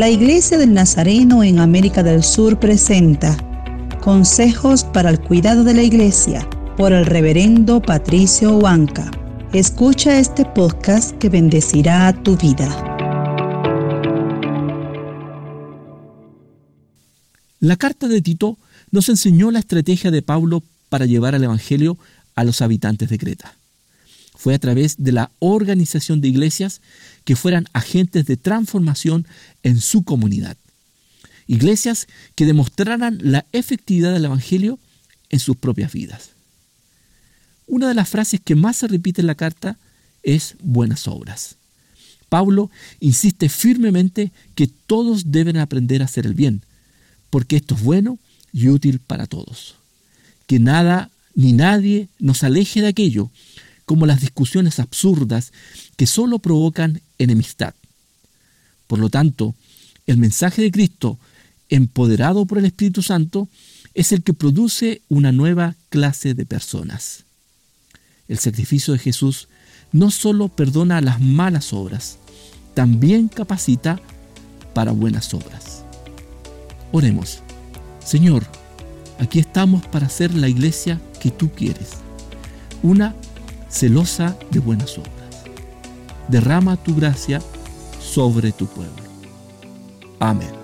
La Iglesia del Nazareno en América del Sur presenta Consejos para el cuidado de la Iglesia por el reverendo Patricio Huanca. Escucha este podcast que bendecirá tu vida. La carta de Tito nos enseñó la estrategia de Pablo para llevar al Evangelio a los habitantes de Creta. Fue a través de la organización de iglesias que fueran agentes de transformación en su comunidad. Iglesias que demostraran la efectividad del Evangelio en sus propias vidas. Una de las frases que más se repite en la carta es buenas obras. Pablo insiste firmemente que todos deben aprender a hacer el bien, porque esto es bueno y útil para todos. Que nada ni nadie nos aleje de aquello, como las discusiones absurdas que solo provocan enemistad. Por lo tanto, el mensaje de Cristo, empoderado por el Espíritu Santo, es el que produce una nueva clase de personas. El sacrificio de Jesús no solo perdona las malas obras, también capacita para buenas obras. Oremos. Señor, aquí estamos para ser la iglesia que tú quieres, una celosa de buenas obras. Derrama tu gracia sobre tu pueblo. Amén.